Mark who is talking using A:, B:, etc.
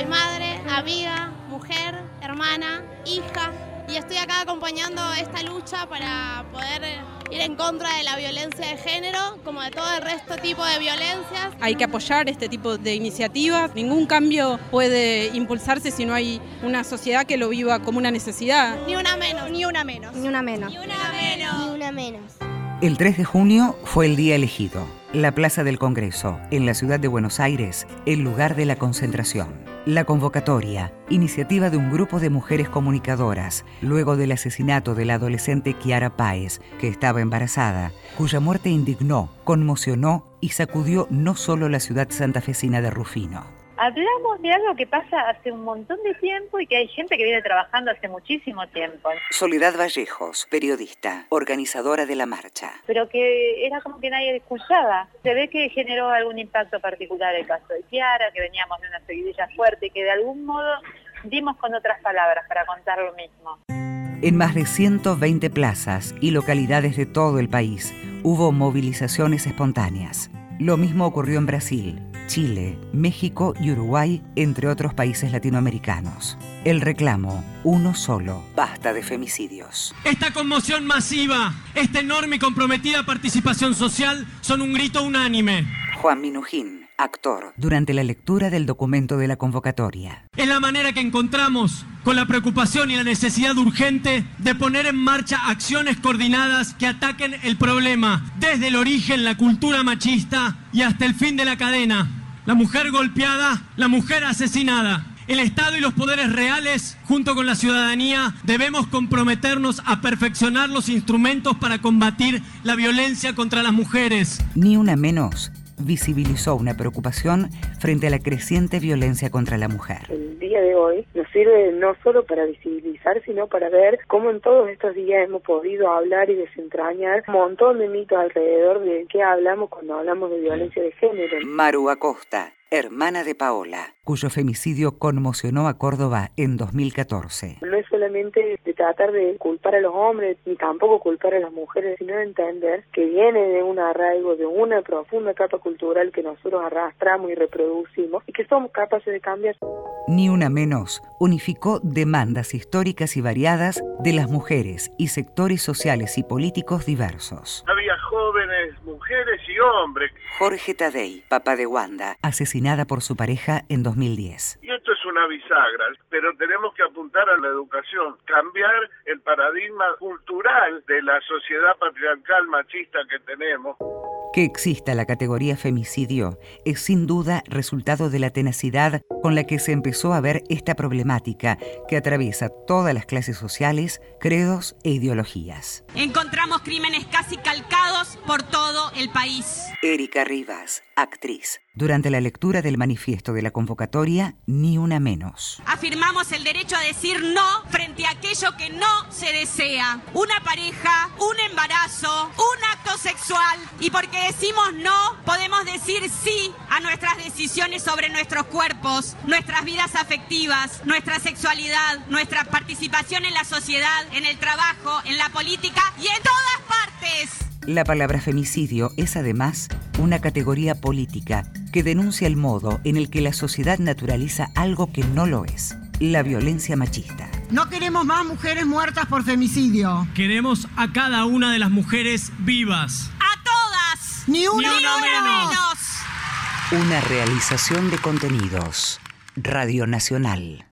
A: Soy madre, amiga, mujer, hermana, hija y estoy acá acompañando esta lucha para poder ir en contra de la violencia de género, como de todo el resto tipo de violencias.
B: Hay que apoyar este tipo de iniciativas. Ningún cambio puede impulsarse si no hay una sociedad que lo viva como una necesidad.
A: Ni una menos, ni una menos.
C: Ni una menos.
A: Ni una menos.
C: Ni una menos.
D: El 3 de junio fue el día elegido. La Plaza del Congreso, en la ciudad de Buenos Aires, el lugar de la concentración. La convocatoria, iniciativa de un grupo de mujeres comunicadoras, luego del asesinato de la adolescente Kiara Páez, que estaba embarazada, cuya muerte indignó, conmocionó y sacudió no solo la ciudad santafesina de Rufino
E: hablamos de algo que pasa hace un montón de tiempo y que hay gente que viene trabajando hace muchísimo tiempo.
D: Soledad Vallejos, periodista, organizadora de la marcha.
E: Pero que era como que nadie escuchaba. Se ve que generó algún impacto particular el caso de Kiara, que veníamos de una seguidilla fuerte y que de algún modo dimos con otras palabras para contar lo mismo.
D: En más de 120 plazas y localidades de todo el país hubo movilizaciones espontáneas. Lo mismo ocurrió en Brasil, Chile, México y Uruguay, entre otros países latinoamericanos. El reclamo, uno solo, basta de femicidios.
F: Esta conmoción masiva, esta enorme y comprometida participación social son un grito unánime.
D: Juan Minujín, actor, durante la lectura del documento de la convocatoria.
F: Es la manera que encontramos con la preocupación y la necesidad urgente de poner en marcha acciones coordinadas que ataquen el problema desde el origen, la cultura machista y hasta el fin de la cadena. La mujer golpeada, la mujer asesinada. El Estado y los poderes reales, junto con la ciudadanía, debemos comprometernos a perfeccionar los instrumentos para combatir la violencia contra las mujeres.
D: Ni una menos visibilizó una preocupación frente a la creciente violencia contra la mujer.
G: El día de hoy nos sirve no solo para visibilizar, sino para ver cómo en todos estos días hemos podido hablar y desentrañar un montón de mitos alrededor de qué hablamos cuando hablamos de violencia de género.
D: Maru Acosta, hermana de Paola, cuyo femicidio conmocionó a Córdoba en 2014.
G: No es solamente de tratar de culpar a los hombres ni tampoco culpar a las mujeres, sino de entender que viene de un arraigo, de una profunda capa cultural que nosotros arrastramos y reproducimos y que somos capaces de cambiar.
D: Ni una menos unificó demandas históricas y variadas de las mujeres y sectores sociales y políticos diversos.
H: Jóvenes, mujeres y hombres.
D: Jorge Tadei, papá de Wanda, asesinada por su pareja en 2010.
H: Y esto es una bisagra, pero tenemos que apuntar a la educación, cambiar el paradigma cultural de la sociedad patriarcal machista que tenemos.
D: Que exista la categoría femicidio es sin duda resultado de la tenacidad con la que se empezó a ver esta problemática que atraviesa todas las clases sociales, credos e ideologías.
I: Encontramos crímenes casi calcados por todo el país.
D: Erika Rivas, actriz. Durante la lectura del manifiesto de la convocatoria, ni una menos.
I: Afirmamos el derecho a decir no frente a aquello que no se desea. Una pareja, un embarazo, un sexual. Y porque decimos no, podemos decir sí a nuestras decisiones sobre nuestros cuerpos, nuestras vidas afectivas, nuestra sexualidad, nuestra participación en la sociedad, en el trabajo, en la política y en todas partes.
D: La palabra femicidio es además una categoría política que denuncia el modo en el que la sociedad naturaliza algo que no lo es, la violencia machista.
J: No queremos más mujeres muertas por femicidio.
F: Queremos a cada una de las mujeres vivas.
I: ¡A todas!
J: ¡Ni una,
I: Ni una
J: menos!
I: menos!
D: Una realización de contenidos. Radio Nacional.